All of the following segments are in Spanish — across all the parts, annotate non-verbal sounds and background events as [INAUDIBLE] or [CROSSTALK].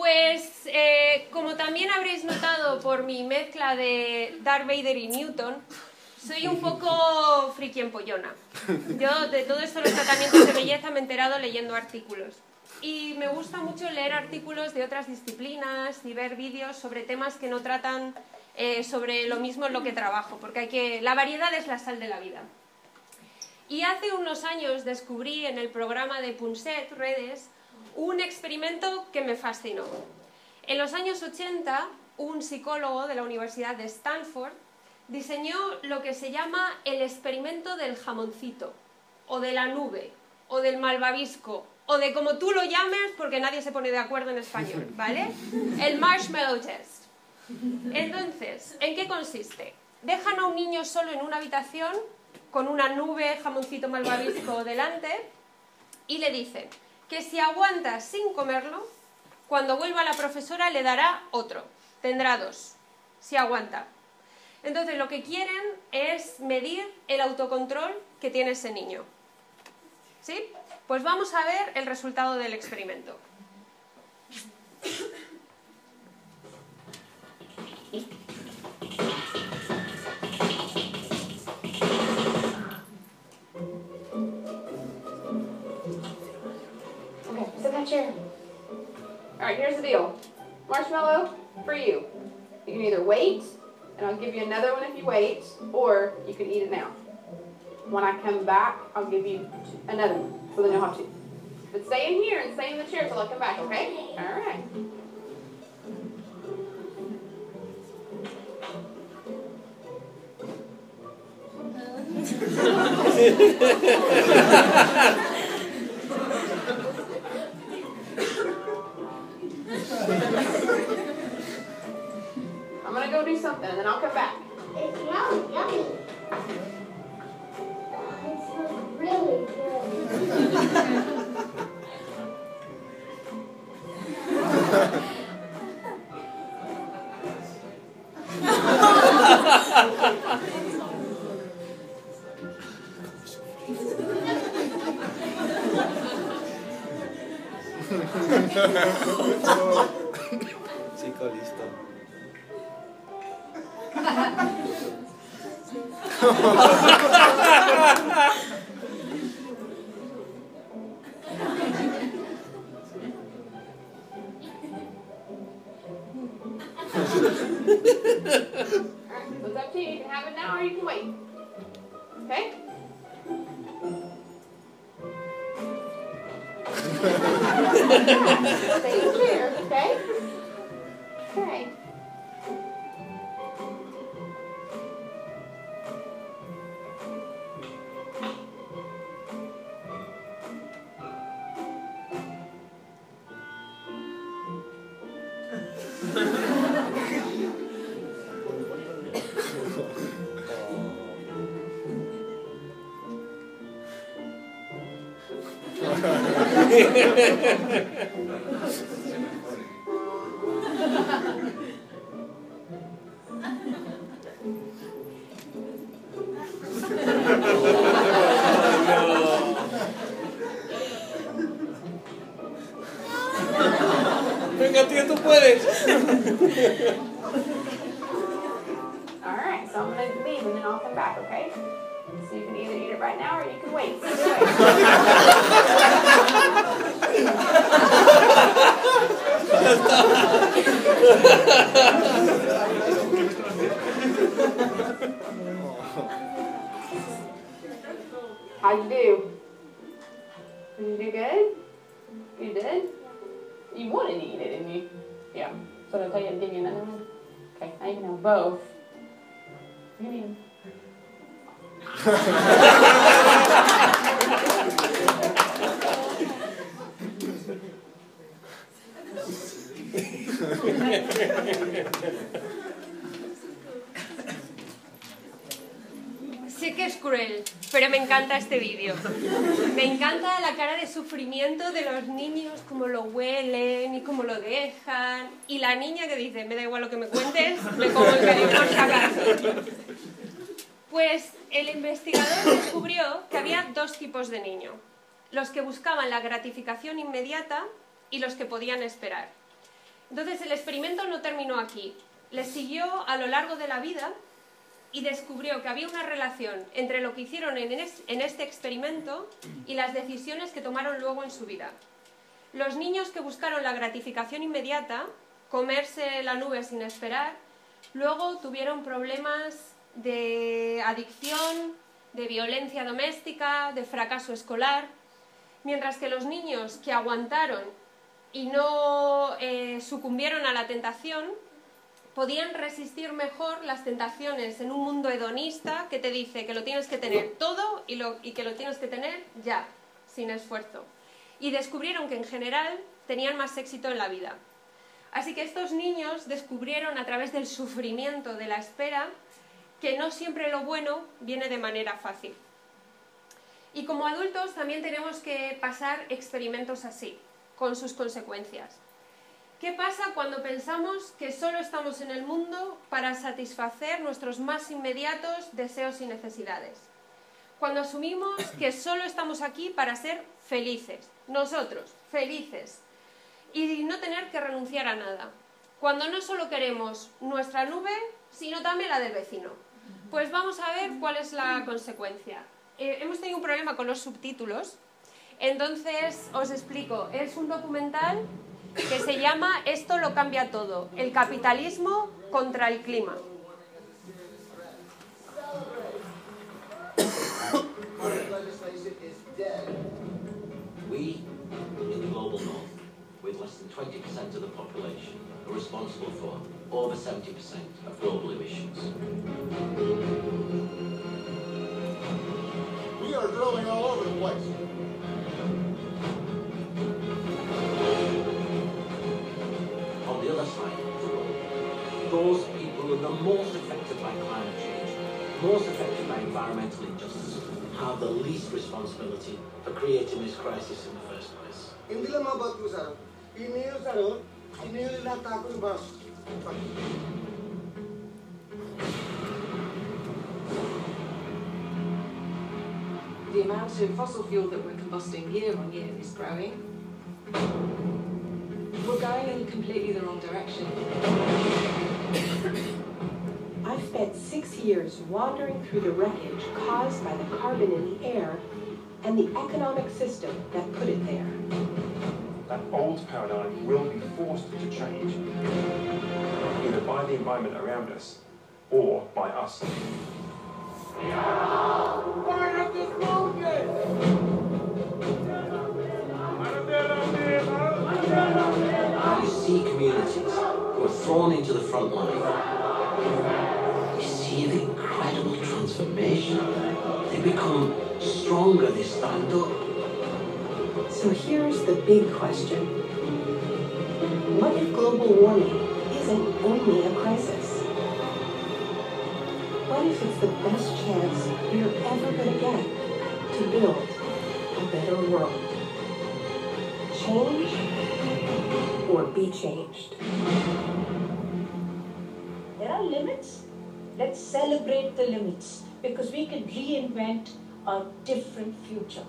Pues, eh, como también habréis notado por mi mezcla de Darth Vader y Newton, soy un poco friki empollona. Yo de todo esto los tratamientos de belleza me he enterado leyendo artículos. Y me gusta mucho leer artículos de otras disciplinas y ver vídeos sobre temas que no tratan eh, sobre lo mismo en lo que trabajo, porque hay que, la variedad es la sal de la vida. Y hace unos años descubrí en el programa de Punset Redes un experimento que me fascinó. En los años 80, un psicólogo de la Universidad de Stanford diseñó lo que se llama el experimento del jamoncito, o de la nube, o del malvavisco, o de como tú lo llames, porque nadie se pone de acuerdo en español, [LAUGHS] ¿vale? El marshmallow test. Entonces, ¿en qué consiste? Dejan a un niño solo en una habitación con una nube jamoncito malvavisco delante y le dicen, que si aguanta sin comerlo, cuando vuelva la profesora le dará otro. Tendrá dos, si aguanta. Entonces lo que quieren es medir el autocontrol que tiene ese niño. ¿Sí? Pues vamos a ver el resultado del experimento. All right, here's the deal. Marshmallow for you. You can either wait, and I'll give you another one if you wait, or you can eat it now. When I come back, I'll give you another one, so then you'll have two. But stay in here and stay in the chair till I come back, okay? All right. I'm [LAUGHS] and then I'll come back. It's yummy, yummy. ハハハハ! Venga, tío, tú puedes. Alright, so I'm gonna leave and then I'll come back, okay? So you can either eat it right now or you can wait. [LAUGHS] How'd you do? Did you do good? You did? You wanted to eat it, didn't you? Yeah. So did I tell you to give you another one? Okay, now you can have both. You 'em. Sé que es cruel, pero me encanta este vídeo. Me encanta la cara de sufrimiento de los niños, cómo lo huelen y cómo lo dejan. Y la niña que dice, me da igual lo que me cuentes, me como el medio por si. Pues el investigador descubrió que había dos tipos de niño. Los que buscaban la gratificación inmediata y los que podían esperar. Entonces el experimento no terminó aquí. Le siguió a lo largo de la vida y descubrió que había una relación entre lo que hicieron en este experimento y las decisiones que tomaron luego en su vida. Los niños que buscaron la gratificación inmediata, comerse la nube sin esperar, luego tuvieron problemas de adicción, de violencia doméstica, de fracaso escolar, mientras que los niños que aguantaron y no eh, sucumbieron a la tentación podían resistir mejor las tentaciones en un mundo hedonista que te dice que lo tienes que tener todo y, y que lo tienes que tener ya, sin esfuerzo. Y descubrieron que en general tenían más éxito en la vida. Así que estos niños descubrieron a través del sufrimiento de la espera que no siempre lo bueno viene de manera fácil. Y como adultos también tenemos que pasar experimentos así, con sus consecuencias. ¿Qué pasa cuando pensamos que solo estamos en el mundo para satisfacer nuestros más inmediatos deseos y necesidades? Cuando asumimos que solo estamos aquí para ser felices, nosotros, felices, y no tener que renunciar a nada. Cuando no solo queremos nuestra nube, sino también la del vecino. Pues vamos a ver cuál es la consecuencia. Eh, hemos tenido un problema con los subtítulos, entonces os explico. Es un documental que se llama Esto lo cambia todo, el capitalismo contra el clima. legislation is dead. We, in the global north, with less than 20% of the population, are responsible for over 70% of global place. On the other side of the world, those people who are the most affected by climate change, most affected by environmental injustice, have the least responsibility for creating this crisis in the first place. Hindi lang mga bato, sir. Ini yung sir, ini yung bang. The amount of fossil fuel that we're combusting year on year is growing. We're going in completely the wrong direction. I spent six years wandering through the wreckage caused by the carbon in the air and the economic system that put it there. that old paradigm will be forced to change, either by the environment around us or by us. You see communities who are thrown into the front line. You see the incredible transformation. They become stronger, they stand up. So here's the big question. What if global warming isn't only a crisis? What if it's the best chance we're ever going to get to build a better world? Change or be changed? There are limits. Let's celebrate the limits because we can reinvent a different future.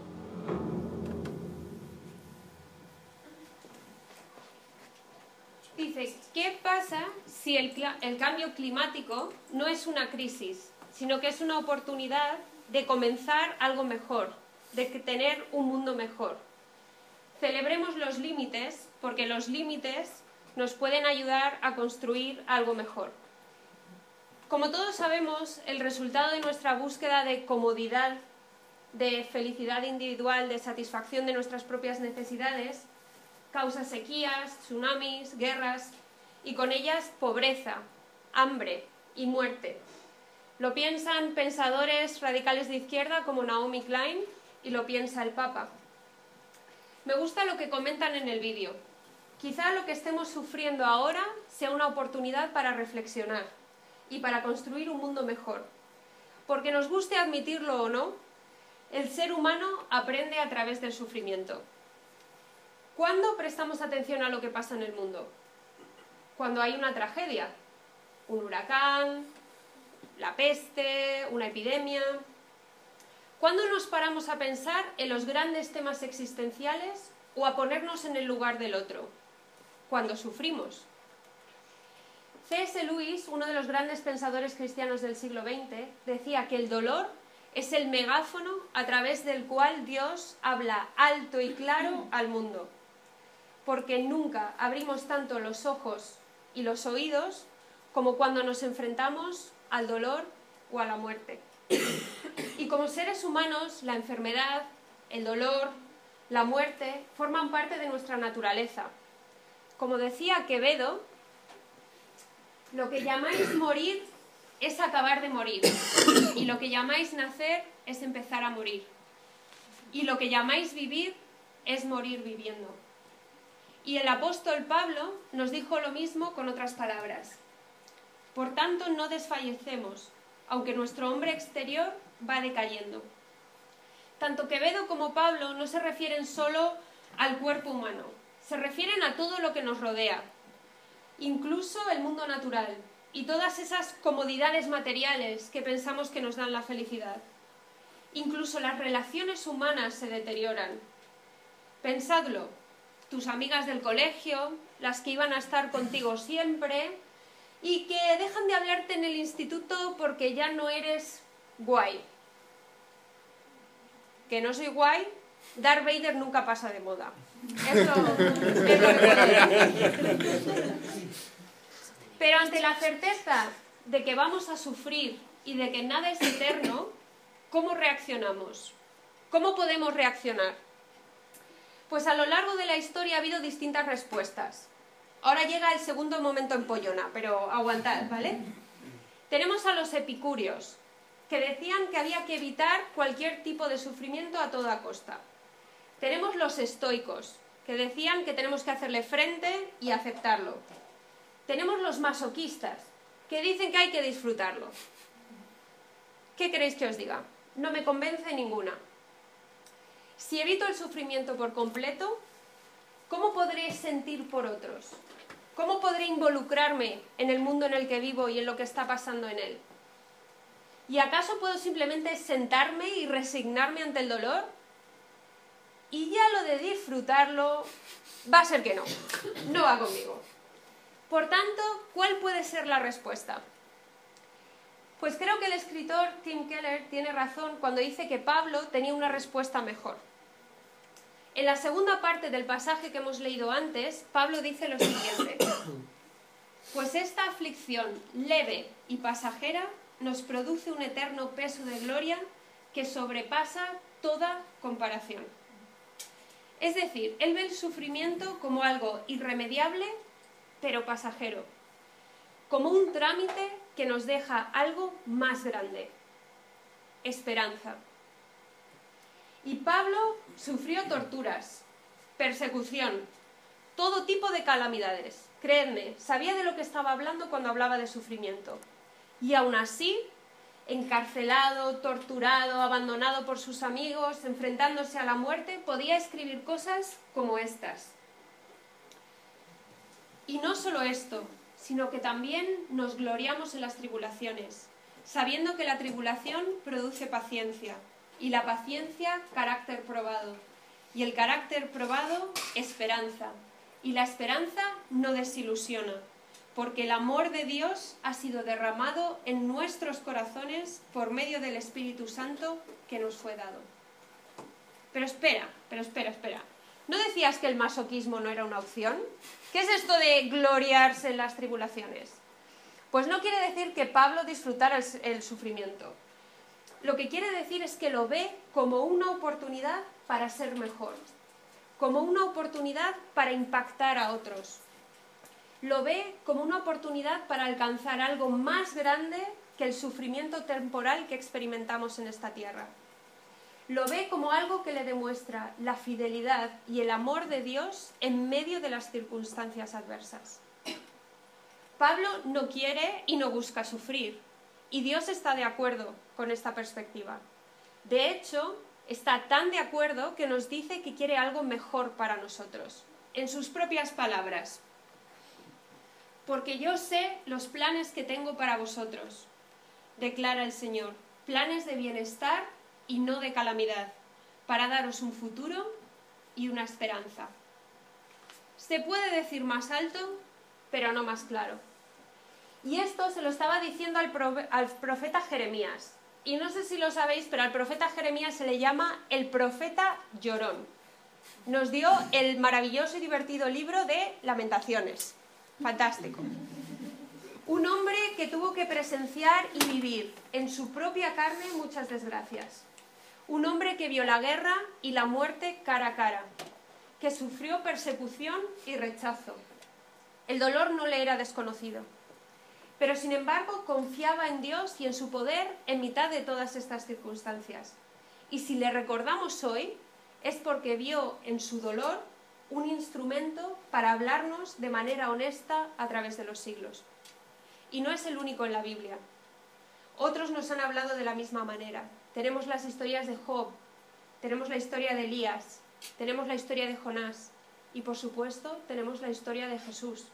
Dice, ¿qué pasa si el, el cambio climático no es una crisis, sino que es una oportunidad de comenzar algo mejor, de tener un mundo mejor? Celebremos los límites porque los límites nos pueden ayudar a construir algo mejor. Como todos sabemos, el resultado de nuestra búsqueda de comodidad, de felicidad individual, de satisfacción de nuestras propias necesidades, causa sequías, tsunamis, guerras y con ellas pobreza, hambre y muerte. Lo piensan pensadores radicales de izquierda como Naomi Klein y lo piensa el Papa. Me gusta lo que comentan en el vídeo. Quizá lo que estemos sufriendo ahora sea una oportunidad para reflexionar y para construir un mundo mejor. Porque nos guste admitirlo o no, el ser humano aprende a través del sufrimiento. ¿Cuándo prestamos atención a lo que pasa en el mundo? Cuando hay una tragedia, un huracán, la peste, una epidemia. ¿Cuándo nos paramos a pensar en los grandes temas existenciales o a ponernos en el lugar del otro? cuando sufrimos. C.S. Lewis, uno de los grandes pensadores cristianos del siglo XX, decía que el dolor es el megáfono a través del cual Dios habla alto y claro al mundo, porque nunca abrimos tanto los ojos y los oídos como cuando nos enfrentamos al dolor o a la muerte. Como seres humanos, la enfermedad, el dolor, la muerte forman parte de nuestra naturaleza. Como decía Quevedo, lo que llamáis morir es acabar de morir. Y lo que llamáis nacer es empezar a morir. Y lo que llamáis vivir es morir viviendo. Y el apóstol Pablo nos dijo lo mismo con otras palabras. Por tanto, no desfallecemos, aunque nuestro hombre exterior va decayendo. Tanto Quevedo como Pablo no se refieren solo al cuerpo humano, se refieren a todo lo que nos rodea, incluso el mundo natural y todas esas comodidades materiales que pensamos que nos dan la felicidad. Incluso las relaciones humanas se deterioran. Pensadlo, tus amigas del colegio, las que iban a estar contigo siempre y que dejan de hablarte en el instituto porque ya no eres guay. Que no soy guay, Darth Vader nunca pasa de moda. Eso [LAUGHS] es lo que Pero ante la certeza de que vamos a sufrir y de que nada es eterno, ¿cómo reaccionamos? ¿Cómo podemos reaccionar? Pues a lo largo de la historia ha habido distintas respuestas. Ahora llega el segundo momento en pollona, pero aguantad, ¿vale? Tenemos a los epicúreos, que decían que había que evitar cualquier tipo de sufrimiento a toda costa. Tenemos los estoicos, que decían que tenemos que hacerle frente y aceptarlo. Tenemos los masoquistas, que dicen que hay que disfrutarlo. ¿Qué queréis que os diga? No me convence ninguna. Si evito el sufrimiento por completo, ¿cómo podré sentir por otros? ¿Cómo podré involucrarme en el mundo en el que vivo y en lo que está pasando en él? ¿Y acaso puedo simplemente sentarme y resignarme ante el dolor? Y ya lo de disfrutarlo va a ser que no, no va conmigo. Por tanto, ¿cuál puede ser la respuesta? Pues creo que el escritor Tim Keller tiene razón cuando dice que Pablo tenía una respuesta mejor. En la segunda parte del pasaje que hemos leído antes, Pablo dice lo siguiente, [COUGHS] pues esta aflicción leve y pasajera nos produce un eterno peso de gloria que sobrepasa toda comparación. Es decir, él ve el sufrimiento como algo irremediable, pero pasajero, como un trámite que nos deja algo más grande, esperanza. Y Pablo sufrió torturas, persecución, todo tipo de calamidades. Creedme, sabía de lo que estaba hablando cuando hablaba de sufrimiento. Y aún así encarcelado, torturado, abandonado por sus amigos, enfrentándose a la muerte, podía escribir cosas como estas. Y no solo esto, sino que también nos gloriamos en las tribulaciones, sabiendo que la tribulación produce paciencia, y la paciencia carácter probado, y el carácter probado esperanza, y la esperanza no desilusiona porque el amor de Dios ha sido derramado en nuestros corazones por medio del Espíritu Santo que nos fue dado. Pero espera, pero espera, espera. ¿No decías que el masoquismo no era una opción? ¿Qué es esto de gloriarse en las tribulaciones? Pues no quiere decir que Pablo disfrutara el, sufrimiento. Lo que quiere decir es que lo ve como una oportunidad para ser mejor, como una oportunidad para impactar a otros, lo ve como una oportunidad para alcanzar algo más grande que el sufrimiento temporal que experimentamos en esta tierra. Lo ve como algo que le demuestra la fidelidad y el amor de Dios en medio de las circunstancias adversas. Pablo no quiere y no busca sufrir, y Dios está de acuerdo con esta perspectiva. De hecho, está tan de acuerdo que nos dice que quiere algo mejor para nosotros. En sus propias palabras, porque yo sé los planes que tengo para vosotros, declara el Señor, planes de bienestar y no de calamidad, para daros un futuro y una esperanza. se puede decir más alto, pero no más claro. Y esto se lo estaba diciendo al, profeta Jeremías. Y no sé si lo sabéis, pero al profeta Jeremías se le llama el profeta llorón. Nos dio el maravilloso y divertido libro de Lamentaciones. Fantástico. Un hombre que tuvo que presenciar y vivir en su propia carne muchas desgracias. Un hombre que vio la guerra y la muerte cara a cara, que sufrió persecución y rechazo. El dolor no le era desconocido, pero sin embargo confiaba en Dios y en su poder en mitad de todas estas circunstancias. Y si le recordamos hoy, es porque vio en su dolor un instrumento para hablarnos de manera honesta a través de los siglos. Y no es el único en la Biblia. Otros nos han hablado de la misma manera. Tenemos las historias de Job, tenemos la historia de Elías, tenemos la historia de Jonás y por supuesto tenemos la historia de Jesús.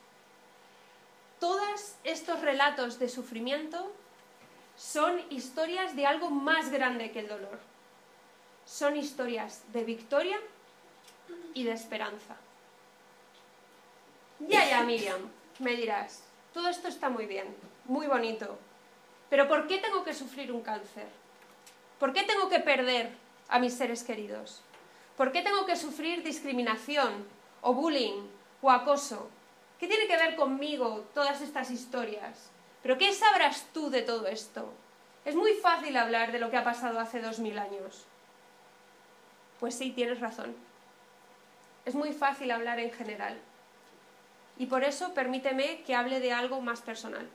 Todos estos relatos de sufrimiento son historias de algo más grande que el dolor. Son historias de victoria y de esperanza. Ya, ya, Miriam, me dirás, todo esto está muy bien, muy bonito, pero ¿por qué tengo que sufrir un cáncer? ¿Por qué tengo que perder a mis seres queridos? ¿Por qué tengo que sufrir discriminación o bullying o acoso? ¿Qué tiene que ver conmigo todas estas historias? ¿Pero qué sabrás tú de todo esto? Es muy fácil hablar de lo que ha pasado hace dos mil años. Pues sí, tienes razón. Es muy fácil hablar en general. Y por eso permíteme que hable de algo más personal.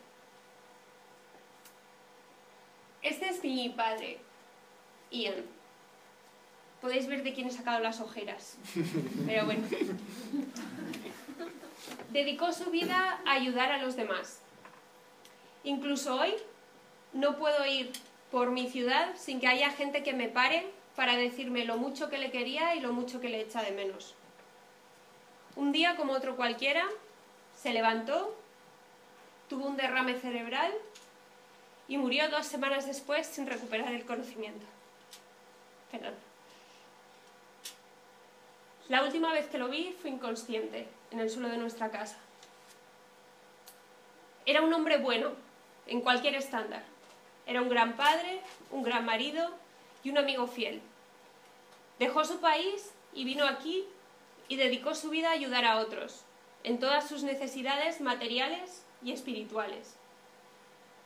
Este es mi padre, Ian podéis ver de quién he sacado las ojeras. [LAUGHS] Pero bueno. Dedicó su vida a ayudar a los demás. Incluso hoy no puedo ir por mi ciudad sin que haya gente que me pare para decirme lo mucho que le quería y lo mucho que le echa de menos. Un día como otro cualquiera, se levantó, tuvo un derrame cerebral y murió dos semanas después sin recuperar el conocimiento. Perdón. La última vez que lo vi fue inconsciente, en el suelo de nuestra casa. Era un hombre bueno, en cualquier estándar. Era un gran padre, un gran marido y un amigo fiel. Dejó su país y vino aquí y dedicó su vida a ayudar a otros, en todas sus necesidades materiales y espirituales.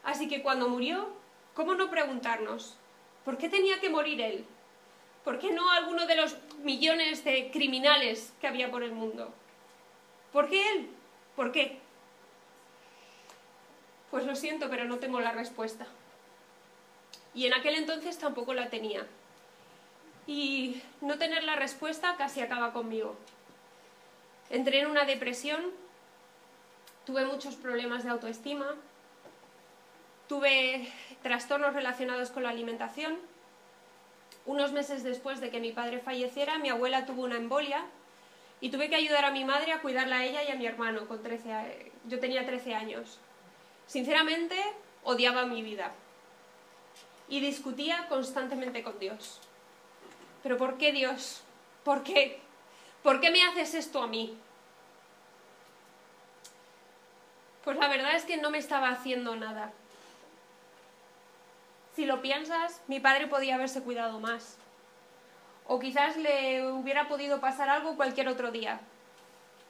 Así que cuando murió, ¿cómo no preguntarnos, ¿por qué tenía que morir él? ¿Por qué no alguno de los millones de criminales que había por el mundo? ¿Por qué él? ¿Por qué? Pues lo siento, pero no tengo la respuesta. Y en aquel entonces tampoco la tenía. Y no tener la respuesta casi acaba conmigo. Entré en una depresión, tuve muchos problemas de autoestima, tuve trastornos relacionados con la alimentación, unos meses después de que mi padre falleciera, mi abuela tuvo una embolia y tuve que ayudar a mi madre a cuidarla a ella y a mi hermano. Con 13, yo tenía 13 años. Sinceramente, odiaba mi vida y discutía constantemente con Dios. ¿Pero por qué Dios? ¿Por qué? ¿Por qué me haces esto a mí? Pues la verdad es que no me estaba haciendo nada. Si lo piensas, mi padre podía haberse cuidado más. O quizás le hubiera podido pasar algo cualquier otro día.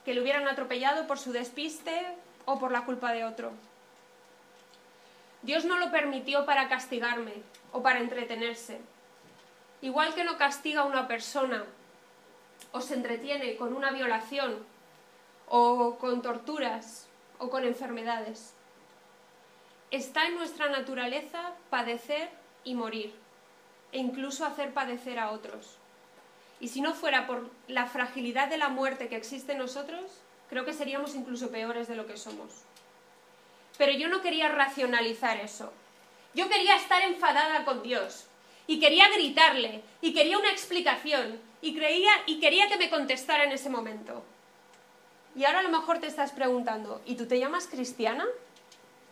Que le hubieran atropellado por su despiste o por la culpa de otro. Dios no lo permitió para castigarme o para entretenerse. Igual que no castiga a una persona o se entretiene con una violación o con torturas o con enfermedades. Está en nuestra naturaleza padecer y morir, e incluso hacer padecer a otros. Y si no fuera por la fragilidad de la muerte que existe en nosotros, creo que seríamos incluso peores de lo que somos. Pero yo no quería racionalizar eso. Yo quería estar enfadada con Dios y quería gritarle y quería una explicación y creía y quería que me contestara en ese momento. Y ahora a lo mejor te estás preguntando, ¿y tú te llamas cristiana?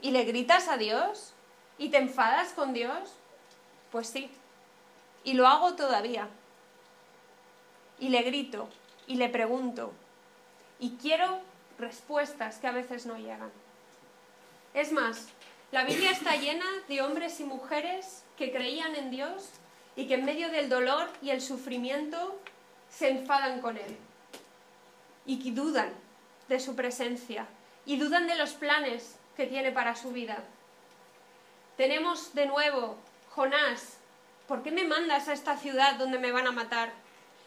y le gritas a Dios y te enfadas con Dios, pues sí. Y lo hago todavía. Y le grito y le pregunto, y quiero respuestas que a veces no llegan. Es más, la Biblia está llena de hombres y mujeres que creían en Dios y que en medio del dolor y el sufrimiento se enfadan con Él y que dudan de su presencia y dudan de los planes que tiene para su vida. Tenemos de nuevo Jonás, ¿por qué me mandas a esta ciudad donde me van a matar?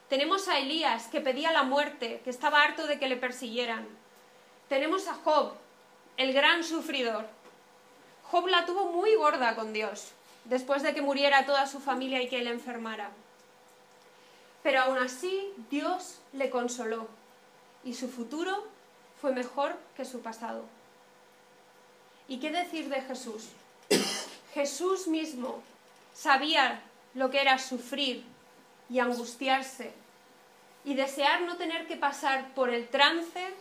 Tenemos a Elías, que pedía la muerte, que estaba harto de que le persiguieran. Tenemos a Job, el gran sufridor. Job la tuvo muy gorda con Dios, después de que muriera toda su familia y que él enfermara. Pero aún así Dios le consoló y su futuro fue mejor que su pasado. ¿Y qué decir de Jesús? [COUGHS] Jesús mismo sabía lo que era sufrir y angustiarse y desear no tener que pasar por el trance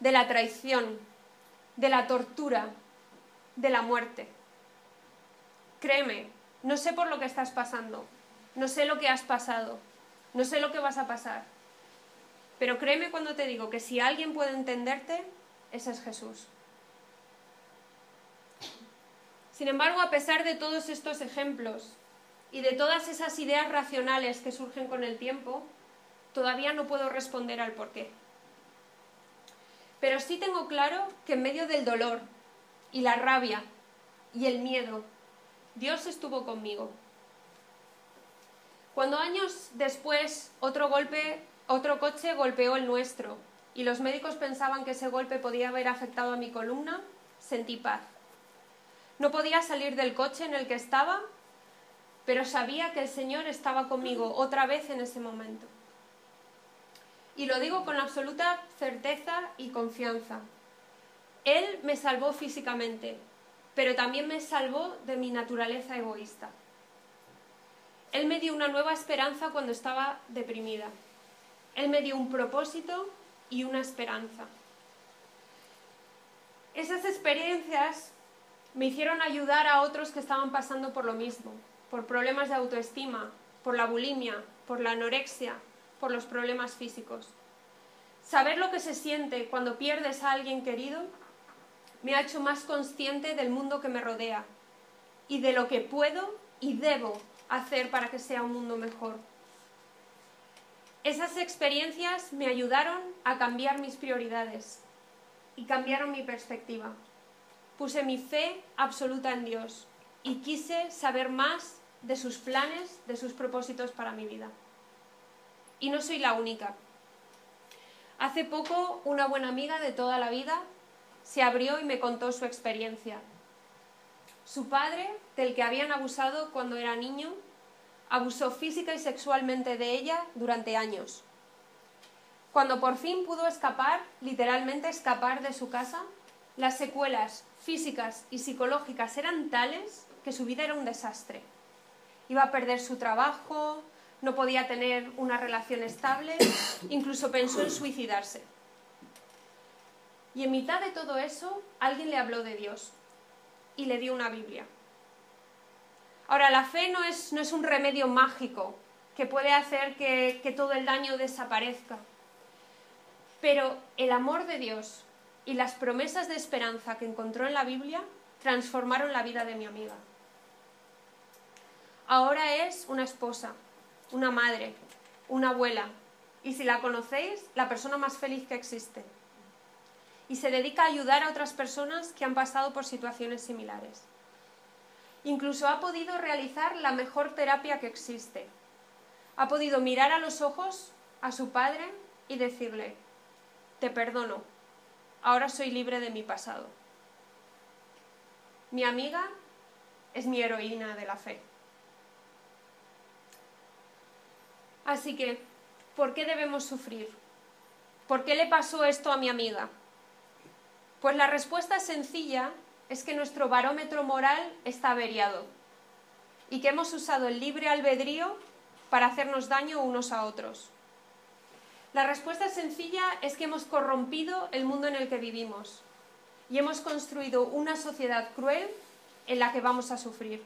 de la traición, de la tortura, de la muerte. Créeme, no sé por lo que estás pasando, no sé lo que has pasado, no sé lo que vas a pasar, pero créeme cuando te digo que si alguien puede entenderte, ese es Jesús. Sin embargo, a pesar de todos estos ejemplos y de todas esas ideas racionales que surgen con el tiempo, todavía no puedo responder al por qué. Pero sí tengo claro que en medio del dolor y la rabia y el miedo, Dios estuvo conmigo. Cuando años después otro coche golpeó el nuestro y los médicos pensaban que ese golpe podía haber afectado a mi columna, sentí paz. No podía salir del coche en el que estaba, pero sabía que el Señor estaba conmigo otra vez en ese momento. Y lo digo con absoluta certeza y confianza. Él me salvó físicamente, pero también me salvó de mi naturaleza egoísta. Él me dio una nueva esperanza cuando estaba deprimida. Él me dio un propósito y una esperanza. Esas experiencias me hicieron ayudar a otros que estaban pasando por lo mismo, por problemas de autoestima, por la bulimia, por la anorexia, por los problemas físicos. Saber lo que se siente cuando pierdes a alguien querido me ha hecho más consciente del mundo que me rodea y de lo que puedo y debo hacer para que sea un mundo mejor. Esas experiencias me ayudaron a cambiar mis prioridades y cambiaron mi perspectiva. Puse mi fe absoluta en Dios y quise saber más de sus planes, de sus propósitos para mi vida. Y no soy la única. Hace poco una buena amiga de toda la vida se abrió y me contó su experiencia. Su padre, del que habían abusado cuando era niño, abusó física y sexualmente de ella durante años. Cuando por fin pudo escapar, literalmente escapar de su casa, las secuelas físicas y psicológicas eran tales que su vida era un desastre. Iba a perder su trabajo, no podía tener una relación estable, incluso pensó en suicidarse. Y en mitad de todo eso, alguien le habló de Dios y le dio una Biblia. Ahora, la fe no es, no es un remedio mágico que puede hacer que, que todo el daño desaparezca. Pero el amor de Dios y las promesas de esperanza que encontró en la Biblia transformaron la vida de mi amiga. Ahora es una esposa, una madre, una abuela y si la conocéis, la persona más feliz que existe. Y se dedica a ayudar a otras personas que han pasado por situaciones similares. Incluso ha podido realizar la mejor terapia que existe. Ha podido mirar a los ojos a su padre y decirle, te perdono, ahora soy libre de mi pasado. Mi amiga es mi heroína de la fe. Así que, ¿por qué debemos sufrir? ¿Por qué le pasó esto a mi amiga? Pues la respuesta sencilla es que nuestro barómetro moral está averiado y que hemos usado el libre albedrío para hacernos daño unos a otros. La respuesta sencilla es que hemos corrompido el mundo en el que vivimos y hemos construido una sociedad cruel en la que vamos a sufrir.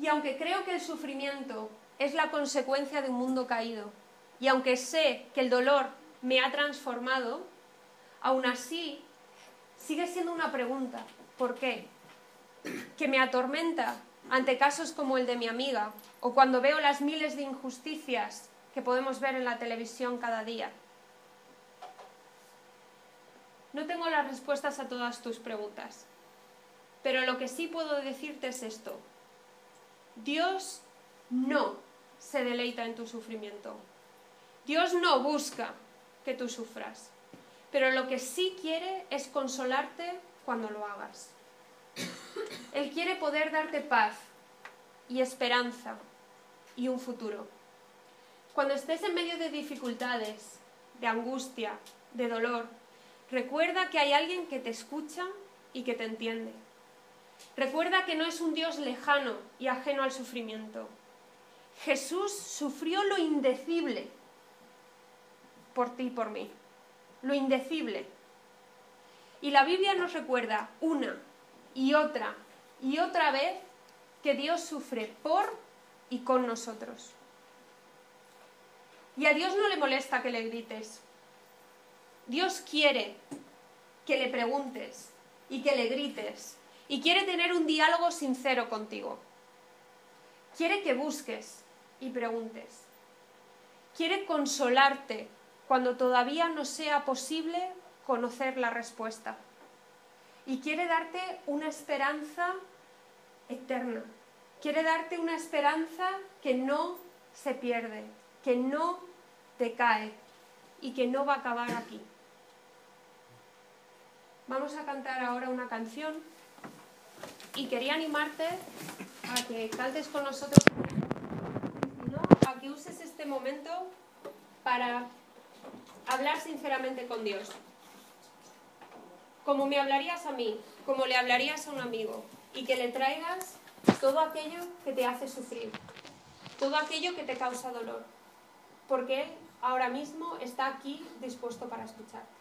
Y aunque creo que el sufrimiento es la consecuencia de un mundo caído, y aunque sé que el dolor me ha transformado, aún así sigue siendo una pregunta. ¿Por qué? Que me atormenta ante casos como el de mi amiga o cuando veo las miles de injusticias que podemos ver en la televisión cada día. No tengo las respuestas a todas tus preguntas, pero lo que sí puedo decirte es esto. Dios no se deleita en tu sufrimiento. Dios no busca que tú sufras, pero lo que sí quiere es consolarte cuando lo hagas. Él quiere poder darte paz y esperanza y un futuro. Cuando estés en medio de dificultades, de angustia, de dolor, recuerda que hay alguien que te escucha y que te entiende. Recuerda que no es un Dios lejano y ajeno al sufrimiento. Jesús sufrió lo indecible por ti y por mí. Lo indecible. Y la Biblia nos recuerda una y otra y otra vez que Dios sufre por y con nosotros. Y a Dios no le molesta que le grites. Dios quiere que le preguntes y que le grites y quiere tener un diálogo sincero contigo. Quiere que busques y preguntes. Quiere consolarte cuando todavía no sea posible conocer la respuesta. Y quiere darte una esperanza eterna. Quiere darte una esperanza que no se pierde, que no te cae y que no va a acabar aquí. Vamos a cantar ahora una canción y quería animarte a que cantes con nosotros, a que uses este momento para hablar sinceramente con Dios. Como me hablarías a mí, como le hablarías a un amigo, y que le traigas todo aquello que te hace sufrir, todo aquello que te causa dolor, porque Él ahora mismo está aquí dispuesto para escucharte.